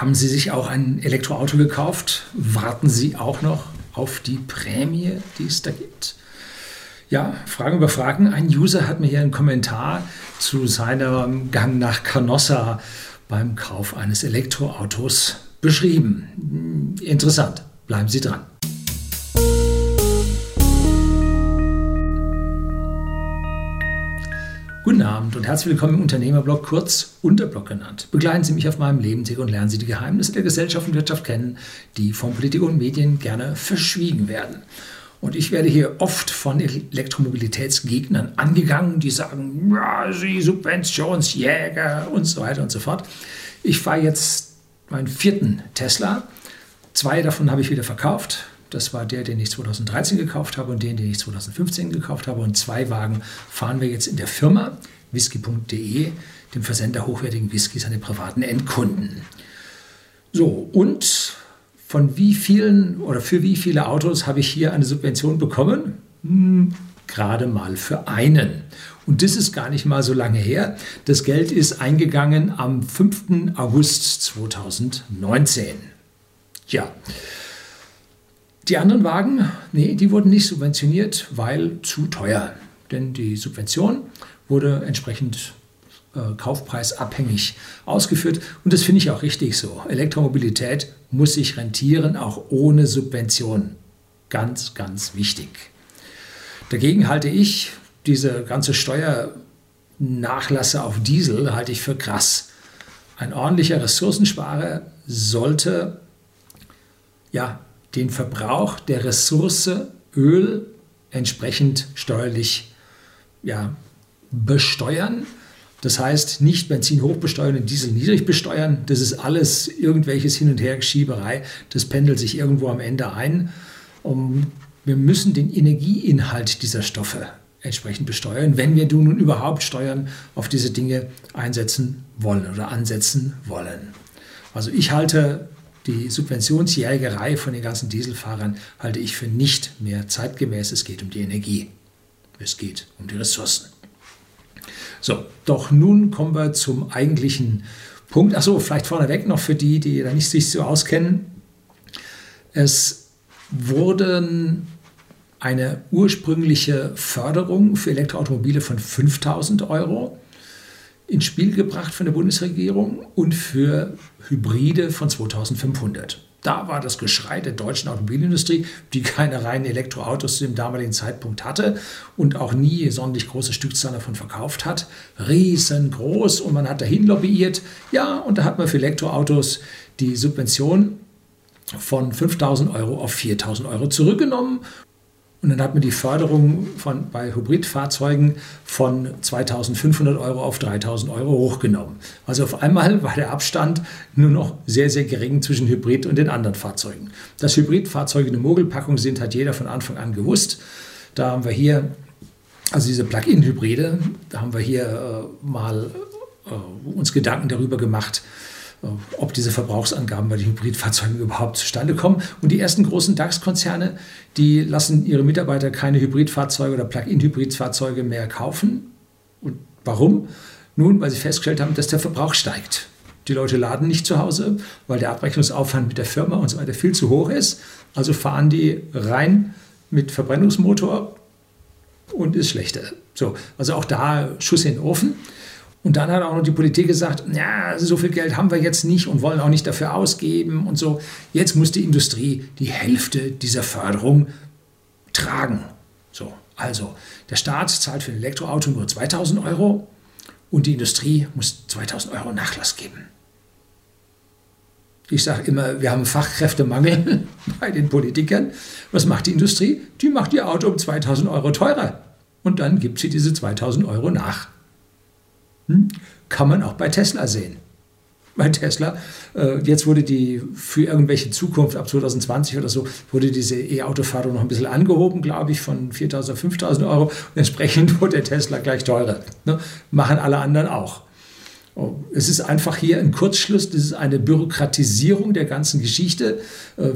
Haben Sie sich auch ein Elektroauto gekauft? Warten Sie auch noch auf die Prämie, die es da gibt? Ja, Fragen über Fragen. Ein User hat mir hier einen Kommentar zu seinem Gang nach Canossa beim Kauf eines Elektroautos beschrieben. Interessant. Bleiben Sie dran. Guten Abend und herzlich willkommen im Unternehmerblog, kurz Unterblog genannt. Begleiten Sie mich auf meinem Lebensweg und lernen Sie die Geheimnisse der Gesellschaft und Wirtschaft kennen, die von Politik und Medien gerne verschwiegen werden. Und ich werde hier oft von Elektromobilitätsgegnern angegangen, die sagen, ja, Sie Subventionsjäger und so weiter und so fort. Ich fahre jetzt meinen vierten Tesla. Zwei davon habe ich wieder verkauft. Das war der, den ich 2013 gekauft habe und den, den ich 2015 gekauft habe. Und zwei Wagen fahren wir jetzt in der Firma whisky.de, dem Versender hochwertigen Whiskys an die privaten Endkunden. So, und von wie vielen oder für wie viele Autos habe ich hier eine Subvention bekommen? Hm, gerade mal für einen. Und das ist gar nicht mal so lange her. Das Geld ist eingegangen am 5. August 2019. Ja. Die anderen Wagen, nee, die wurden nicht subventioniert, weil zu teuer. Denn die Subvention wurde entsprechend äh, kaufpreisabhängig ausgeführt. Und das finde ich auch richtig so. Elektromobilität muss sich rentieren, auch ohne Subvention. Ganz, ganz wichtig. Dagegen halte ich diese ganze Steuernachlasse auf Diesel halte ich für krass. Ein ordentlicher Ressourcensparer sollte ja, den Verbrauch der Ressource Öl entsprechend steuerlich ja, besteuern. Das heißt, nicht Benzin hoch besteuern und Diesel niedrig besteuern. Das ist alles irgendwelches Hin- und Herschieberei. Das pendelt sich irgendwo am Ende ein. Um, wir müssen den Energieinhalt dieser Stoffe entsprechend besteuern, wenn wir nun überhaupt Steuern auf diese Dinge einsetzen wollen oder ansetzen wollen. Also ich halte die Subventionsjägerei von den ganzen Dieselfahrern halte ich für nicht mehr zeitgemäß. Es geht um die Energie. Es geht um die Ressourcen. So, doch nun kommen wir zum eigentlichen Punkt. Achso, vielleicht vorneweg noch für die, die da nicht sich so auskennen. Es wurden eine ursprüngliche Förderung für Elektroautomobile von 5000 Euro ins Spiel gebracht von der Bundesregierung und für Hybride von 2500. Da war das Geschrei der deutschen Automobilindustrie, die keine reinen Elektroautos zu dem damaligen Zeitpunkt hatte und auch nie sonderlich große Stückzahlen davon verkauft hat, riesengroß und man hat dahin lobbyiert. Ja, und da hat man für Elektroautos die Subvention von 5000 Euro auf 4000 Euro zurückgenommen und dann hat man die Förderung von, bei Hybridfahrzeugen von 2500 Euro auf 3000 Euro hochgenommen. Also auf einmal war der Abstand nur noch sehr, sehr gering zwischen Hybrid und den anderen Fahrzeugen. Dass Hybridfahrzeuge eine Mogelpackung sind, hat jeder von Anfang an gewusst. Da haben wir hier, also diese Plug-in-Hybride, da haben wir hier äh, mal äh, uns Gedanken darüber gemacht, ob diese Verbrauchsangaben bei den Hybridfahrzeugen überhaupt zustande kommen. Und die ersten großen DAX-Konzerne, die lassen ihre Mitarbeiter keine Hybridfahrzeuge oder Plug-in-Hybridfahrzeuge mehr kaufen. Und warum? Nun, weil sie festgestellt haben, dass der Verbrauch steigt. Die Leute laden nicht zu Hause, weil der Abrechnungsaufwand mit der Firma und so weiter viel zu hoch ist. Also fahren die rein mit Verbrennungsmotor und ist schlechter. So, also auch da Schuss in den Ofen. Und dann hat auch noch die Politik gesagt, ja, so viel Geld haben wir jetzt nicht und wollen auch nicht dafür ausgeben und so. Jetzt muss die Industrie die Hälfte dieser Förderung tragen. So, also der Staat zahlt für ein Elektroauto nur 2000 Euro und die Industrie muss 2000 Euro Nachlass geben. Ich sage immer, wir haben Fachkräftemangel bei den Politikern. Was macht die Industrie? Die macht ihr Auto um 2000 Euro teurer. Und dann gibt sie diese 2000 Euro nach. Hm? Kann man auch bei Tesla sehen. Bei Tesla, äh, jetzt wurde die für irgendwelche Zukunft ab 2020 oder so, wurde diese E-Auto-Förderung noch ein bisschen angehoben, glaube ich, von 4.000 auf 5.000 Euro. Und entsprechend wurde der Tesla gleich teurer. Ne? Machen alle anderen auch. Oh, es ist einfach hier ein Kurzschluss, das ist eine Bürokratisierung der ganzen Geschichte äh,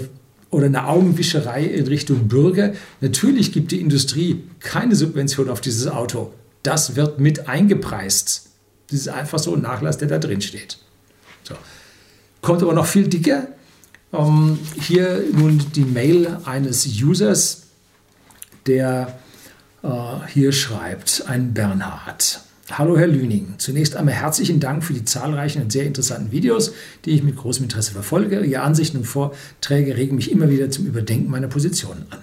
oder eine Augenwischerei in Richtung Bürger. Natürlich gibt die Industrie keine Subvention auf dieses Auto. Das wird mit eingepreist. Das ist einfach so ein Nachlass, der da drin steht. So. Kommt aber noch viel dicker. Ähm, hier nun die Mail eines Users, der äh, hier schreibt, ein Bernhard. Hallo Herr Lüning, zunächst einmal herzlichen Dank für die zahlreichen und sehr interessanten Videos, die ich mit großem Interesse verfolge. Ihre Ansichten und Vorträge regen mich immer wieder zum Überdenken meiner Positionen an.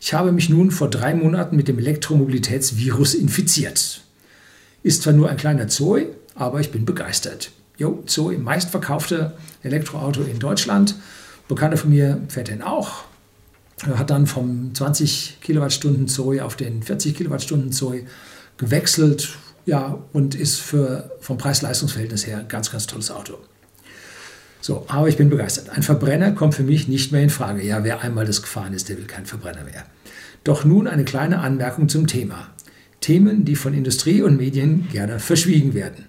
Ich habe mich nun vor drei Monaten mit dem Elektromobilitätsvirus infiziert. Ist zwar nur ein kleiner Zoe, aber ich bin begeistert. Jo, Zoe, meistverkaufte Elektroauto in Deutschland. Bekannter von mir fährt den auch. Er hat dann vom 20 Kilowattstunden Zoe auf den 40 Kilowattstunden Zoe gewechselt ja, und ist für, vom Preis-Leistungs-Verhältnis her ein ganz, ganz tolles Auto. So, aber ich bin begeistert. Ein Verbrenner kommt für mich nicht mehr in Frage. Ja, wer einmal das gefahren ist, der will kein Verbrenner mehr. Doch nun eine kleine Anmerkung zum Thema. Themen, die von Industrie und Medien gerne verschwiegen werden.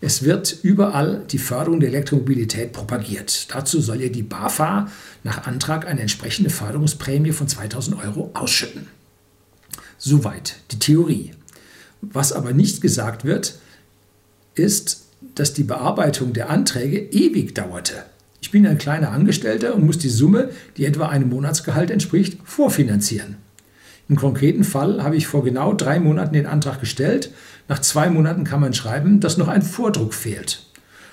Es wird überall die Förderung der Elektromobilität propagiert. Dazu soll ja die BAFA nach Antrag eine entsprechende Förderungsprämie von 2000 Euro ausschütten. Soweit die Theorie. Was aber nicht gesagt wird, ist, dass die Bearbeitung der Anträge ewig dauerte. Ich bin ein kleiner Angestellter und muss die Summe, die etwa einem Monatsgehalt entspricht, vorfinanzieren. Im konkreten Fall habe ich vor genau drei Monaten den Antrag gestellt. Nach zwei Monaten kann man schreiben, dass noch ein Vordruck fehlt.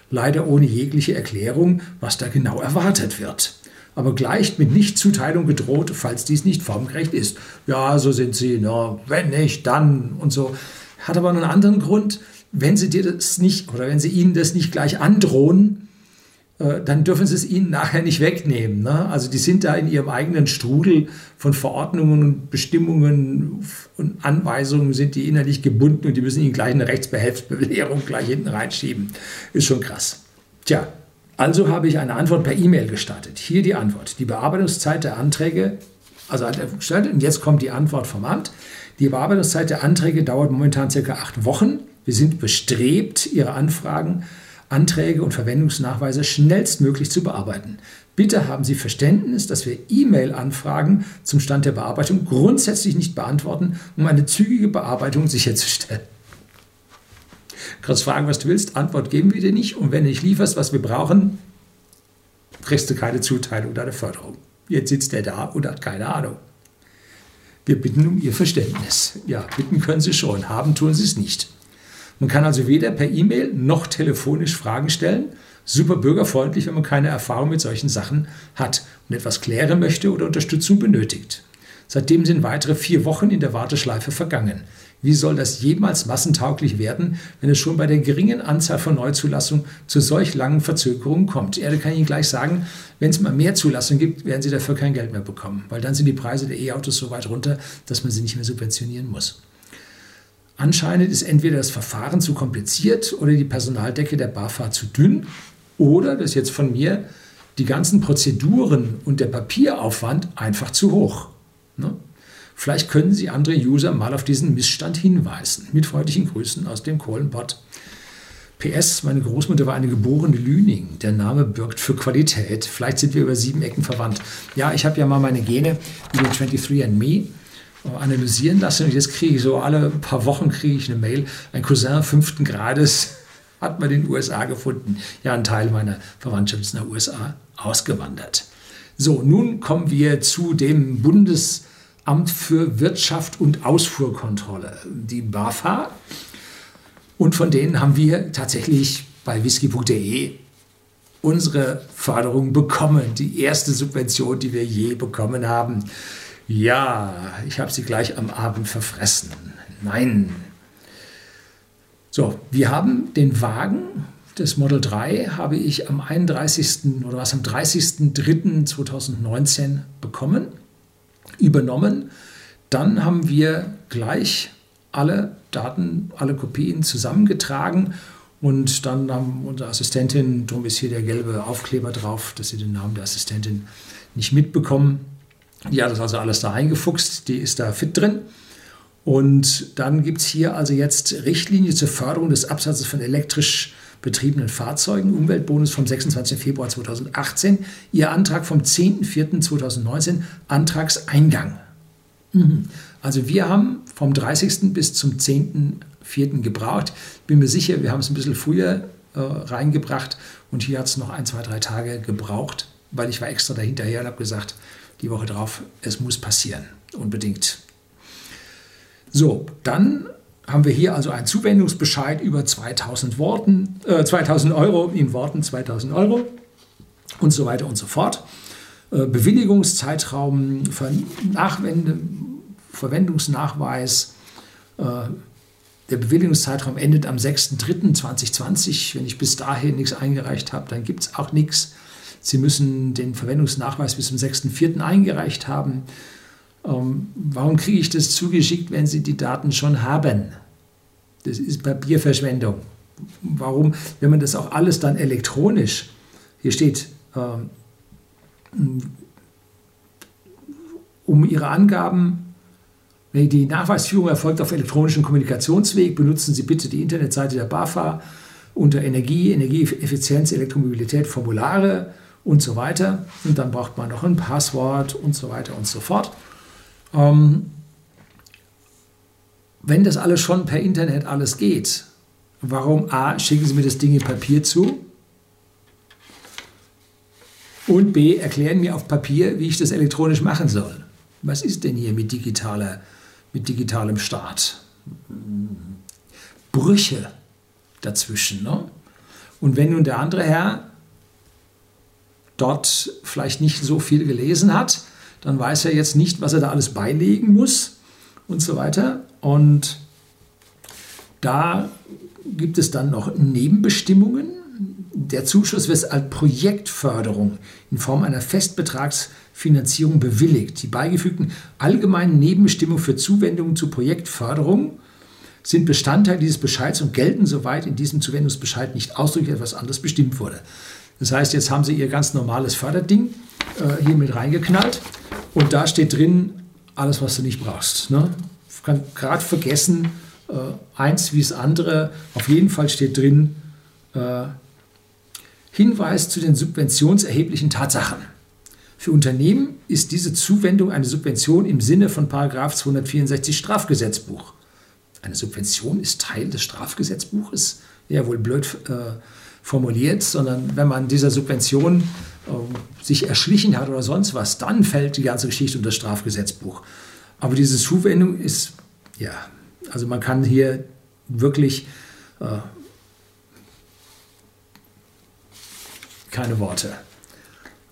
Leider ohne jegliche Erklärung, was da genau erwartet wird. Aber gleich mit Nichtzuteilung gedroht, falls dies nicht formgerecht ist. Ja, so sind sie, no, wenn nicht, dann und so. Hat aber einen anderen Grund. Wenn sie dir das nicht oder wenn sie ihnen das nicht gleich androhen, dann dürfen sie es ihnen nachher nicht wegnehmen. Ne? Also die sind da in ihrem eigenen Strudel von Verordnungen und Bestimmungen und Anweisungen sind die innerlich gebunden und die müssen ihnen gleich eine Rechtsbehelfsbelehrung gleich hinten reinschieben. Ist schon krass. Tja, also habe ich eine Antwort per E-Mail gestartet. Hier die Antwort. Die Bearbeitungszeit der Anträge, also hat er gestartet und jetzt kommt die Antwort vom Amt. Die Bearbeitungszeit der Anträge dauert momentan circa acht Wochen. Wir sind bestrebt, Ihre Anfragen Anträge und Verwendungsnachweise schnellstmöglich zu bearbeiten. Bitte haben Sie Verständnis, dass wir E-Mail-Anfragen zum Stand der Bearbeitung grundsätzlich nicht beantworten, um eine zügige Bearbeitung sicherzustellen. Du kannst fragen, was du willst, Antwort geben wir dir nicht und wenn du nicht lieferst, was wir brauchen, kriegst du keine Zuteilung deiner Förderung. Jetzt sitzt er da und hat keine Ahnung. Wir bitten um Ihr Verständnis. Ja, bitten können Sie schon, haben tun Sie es nicht. Man kann also weder per E-Mail noch telefonisch Fragen stellen. Super bürgerfreundlich, wenn man keine Erfahrung mit solchen Sachen hat und etwas klären möchte oder Unterstützung benötigt. Seitdem sind weitere vier Wochen in der Warteschleife vergangen. Wie soll das jemals massentauglich werden, wenn es schon bei der geringen Anzahl von Neuzulassungen zu solch langen Verzögerungen kommt? Da kann ich Ihnen gleich sagen, wenn es mal mehr Zulassungen gibt, werden Sie dafür kein Geld mehr bekommen, weil dann sind die Preise der E-Autos so weit runter, dass man sie nicht mehr subventionieren muss. Anscheinend ist entweder das Verfahren zu kompliziert oder die Personaldecke der BAFA zu dünn oder, das jetzt von mir, die ganzen Prozeduren und der Papieraufwand einfach zu hoch. Ne? Vielleicht können Sie andere User mal auf diesen Missstand hinweisen. Mit freundlichen Grüßen aus dem Kohlenpott. PS, meine Großmutter war eine geborene Lüning. Der Name birgt für Qualität. Vielleicht sind wir über sieben Ecken verwandt. Ja, ich habe ja mal meine Gene über 23andMe analysieren lassen. Und jetzt kriege ich so alle paar Wochen kriege ich eine Mail. Ein Cousin fünften Grades hat man in den USA gefunden. Ja, ein Teil meiner Verwandtschaft ist nach USA ausgewandert. So, nun kommen wir zu dem Bundesamt für Wirtschaft und Ausfuhrkontrolle, die BAFA. Und von denen haben wir tatsächlich bei whisky.de unsere Förderung bekommen. Die erste Subvention, die wir je bekommen haben. Ja, ich habe sie gleich am Abend verfressen. Nein. So, wir haben den Wagen des Model 3 habe ich am 31. oder was am 30.03.2019 bekommen, übernommen. Dann haben wir gleich alle Daten, alle Kopien zusammengetragen und dann haben unsere Assistentin, darum ist hier der gelbe Aufkleber drauf, dass Sie den Namen der Assistentin nicht mitbekommen, die hat das also alles da eingefuchst, die ist da fit drin. Und dann gibt es hier also jetzt Richtlinie zur Förderung des Absatzes von elektrisch betriebenen Fahrzeugen, Umweltbonus vom 26. Februar 2018, Ihr Antrag vom 10.04.2019, Antragseingang. Mhm. Also wir haben vom 30. bis zum 10.04. gebraucht. Bin mir sicher, wir haben es ein bisschen früher äh, reingebracht und hier hat es noch ein, zwei, drei Tage gebraucht, weil ich war extra dahinterher und habe gesagt, die Woche drauf, es muss passieren, unbedingt. So, dann haben wir hier also einen Zuwendungsbescheid über 2000 Worten, äh, 2000 Euro in Worten 2000 Euro und so weiter und so fort. Äh, Bewilligungszeitraum für Nachwende, Verwendungsnachweis. Äh, der Bewilligungszeitraum endet am 6.3.2020. Wenn ich bis dahin nichts eingereicht habe, dann gibt es auch nichts. Sie müssen den Verwendungsnachweis bis zum 6.4. eingereicht haben. Ähm, warum kriege ich das zugeschickt, wenn Sie die Daten schon haben? Das ist Papierverschwendung. Warum, wenn man das auch alles dann elektronisch, hier steht, ähm, um Ihre Angaben, die Nachweisführung erfolgt auf elektronischen Kommunikationsweg, benutzen Sie bitte die Internetseite der BAFA unter Energie, Energieeffizienz, Elektromobilität, Formulare und so weiter. Und dann braucht man noch ein Passwort und so weiter und so fort. Ähm, wenn das alles schon per Internet alles geht, warum A, schicken Sie mir das Ding in Papier zu? Und B, erklären mir auf Papier, wie ich das elektronisch machen soll. Was ist denn hier mit, digitaler, mit digitalem Start? Brüche dazwischen. Ne? Und wenn nun der andere Herr dort vielleicht nicht so viel gelesen hat, dann weiß er jetzt nicht, was er da alles beilegen muss und so weiter. Und da gibt es dann noch Nebenbestimmungen. Der Zuschuss wird als Projektförderung in Form einer Festbetragsfinanzierung bewilligt. Die beigefügten allgemeinen Nebenbestimmungen für Zuwendungen zur Projektförderung sind Bestandteil dieses Bescheids und gelten, soweit in diesem Zuwendungsbescheid nicht ausdrücklich etwas anderes bestimmt wurde. Das heißt, jetzt haben Sie Ihr ganz normales Förderding äh, hier mit reingeknallt und da steht drin alles, was du nicht brauchst. Ne? kann gerade vergessen, äh, eins wie das andere. Auf jeden Fall steht drin, äh, Hinweis zu den subventionserheblichen Tatsachen. Für Unternehmen ist diese Zuwendung eine Subvention im Sinne von 264 Strafgesetzbuch. Eine Subvention ist Teil des Strafgesetzbuches? Ja, wohl blöd äh, formuliert, sondern wenn man dieser Subvention äh, sich erschlichen hat oder sonst was, dann fällt die ganze Geschichte unter das Strafgesetzbuch. Aber diese Zuwendung ist, ja, also man kann hier wirklich äh, keine Worte.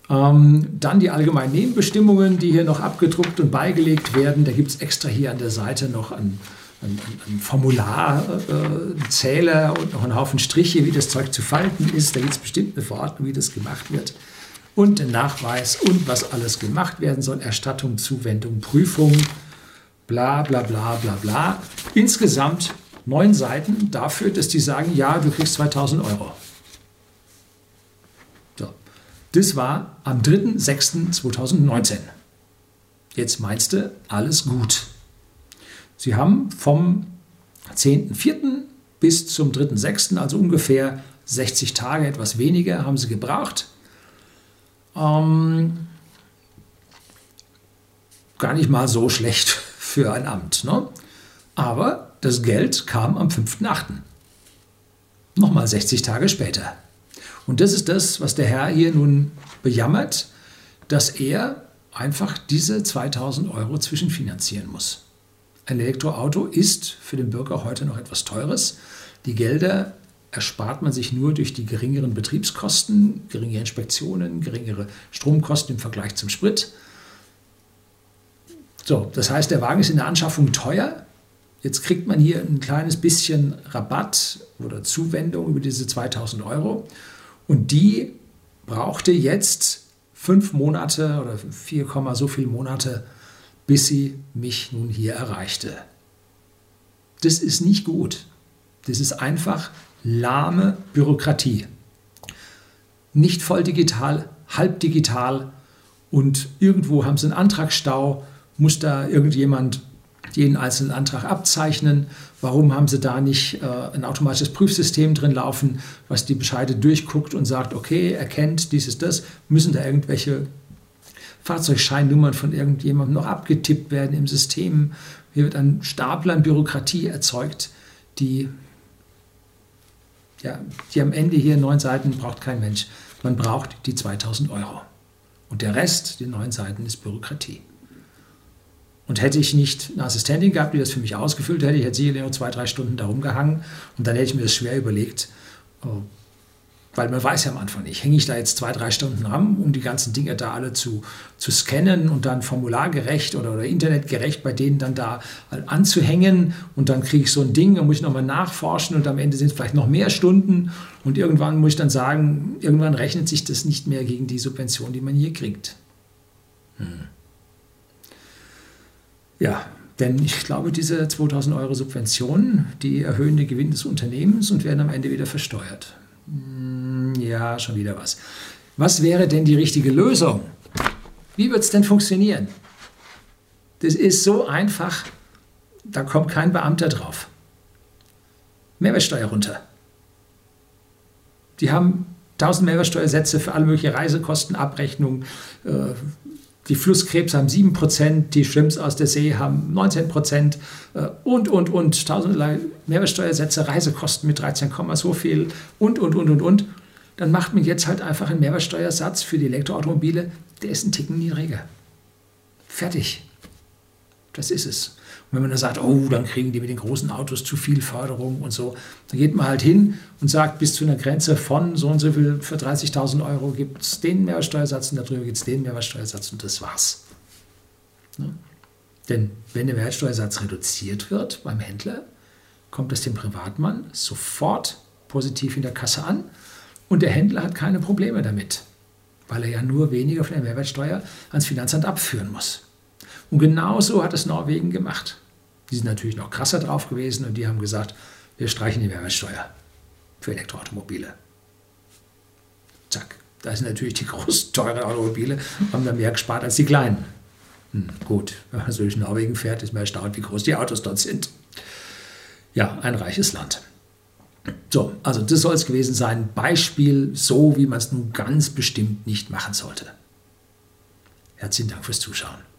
Ähm, dann die allgemeinen Nebenbestimmungen, die hier noch abgedruckt und beigelegt werden. Da gibt es extra hier an der Seite noch ein, ein, ein Formularzähler äh, und noch einen Haufen Striche, wie das Zeug zu falten ist. Da gibt es bestimmt eine Verordnung, wie das gemacht wird. Und den Nachweis und was alles gemacht werden soll. Erstattung, Zuwendung, Prüfung bla bla bla bla bla. Insgesamt neun Seiten dafür, dass die sagen, ja, du kriegst 2000 Euro. So. Das war am 3.6.2019. Jetzt meinst du, alles gut. Sie haben vom 10.4. bis zum 3.6., also ungefähr 60 Tage, etwas weniger, haben sie gebraucht. Ähm, gar nicht mal so schlecht für ein Amt. Ne? Aber das Geld kam am 5.8. Nochmal 60 Tage später. Und das ist das, was der Herr hier nun bejammert, dass er einfach diese 2000 Euro zwischenfinanzieren muss. Ein Elektroauto ist für den Bürger heute noch etwas Teures. Die Gelder erspart man sich nur durch die geringeren Betriebskosten, geringere Inspektionen, geringere Stromkosten im Vergleich zum Sprit. So, das heißt, der Wagen ist in der Anschaffung teuer. Jetzt kriegt man hier ein kleines bisschen Rabatt oder Zuwendung über diese 2000 Euro. Und die brauchte jetzt fünf Monate oder 4, so viele Monate, bis sie mich nun hier erreichte. Das ist nicht gut. Das ist einfach lahme Bürokratie. Nicht voll digital, halb digital und irgendwo haben sie einen Antragsstau muss da irgendjemand jeden einzelnen Antrag abzeichnen? Warum haben Sie da nicht äh, ein automatisches Prüfsystem drin laufen, was die Bescheide durchguckt und sagt, okay, erkennt dies ist das? Müssen da irgendwelche Fahrzeugscheinnummern von irgendjemandem noch abgetippt werden im System? Hier wird ein Stapel an Bürokratie erzeugt, die Ja, die am Ende hier neun Seiten braucht kein Mensch. Man braucht die 2000 Euro. Und der Rest, die neun Seiten, ist Bürokratie. Und hätte ich nicht eine Assistentin gehabt, die das für mich ausgefüllt hätte, ich hätte sicherlich nur zwei, drei Stunden darum gehangen und dann hätte ich mir das schwer überlegt, weil man weiß ja am Anfang nicht, hänge ich da jetzt zwei, drei Stunden ran, um die ganzen Dinge da alle zu, zu scannen und dann formulargerecht oder, oder internetgerecht bei denen dann da anzuhängen und dann kriege ich so ein Ding, dann muss ich nochmal nachforschen und am Ende sind es vielleicht noch mehr Stunden und irgendwann muss ich dann sagen, irgendwann rechnet sich das nicht mehr gegen die Subvention, die man hier kriegt. Hm. Ja, denn ich glaube, diese 2000 Euro Subventionen, die erhöhen den Gewinn des Unternehmens und werden am Ende wieder versteuert. Hm, ja, schon wieder was. Was wäre denn die richtige Lösung? Wie wird es denn funktionieren? Das ist so einfach, da kommt kein Beamter drauf. Mehrwertsteuer runter. Die haben 1000 Mehrwertsteuersätze für alle möglichen Reisekostenabrechnungen, äh, die Flusskrebs haben 7%, die Shrimps aus der See haben 19% äh, und, und, und. Tausenderlei Mehrwertsteuersätze, Reisekosten mit 13, so viel und, und, und, und, und. Dann macht man jetzt halt einfach einen Mehrwertsteuersatz für die Elektroautomobile, der ist ein Ticken niedriger. Fertig. Das ist es. Wenn man dann sagt, oh, dann kriegen die mit den großen Autos zu viel Förderung und so, dann geht man halt hin und sagt, bis zu einer Grenze von so und so viel für 30.000 Euro gibt es den Mehrwertsteuersatz und darüber gibt es den Mehrwertsteuersatz und das war's. Ne? Denn wenn der Mehrwertsteuersatz reduziert wird beim Händler, kommt es dem Privatmann sofort positiv in der Kasse an und der Händler hat keine Probleme damit, weil er ja nur weniger von der Mehrwertsteuer ans Finanzamt abführen muss. Und genauso hat es Norwegen gemacht. Die sind natürlich noch krasser drauf gewesen und die haben gesagt, wir streichen die Mehrwertsteuer für Elektroautomobile. Zack. Da sind natürlich die großen, teuren Automobile, haben da mehr gespart als die kleinen. Hm, gut, wenn man so durch Norwegen fährt, ist man erstaunt, wie groß die Autos dort sind. Ja, ein reiches Land. So, also das soll es gewesen sein. Beispiel, so wie man es nun ganz bestimmt nicht machen sollte. Herzlichen Dank fürs Zuschauen.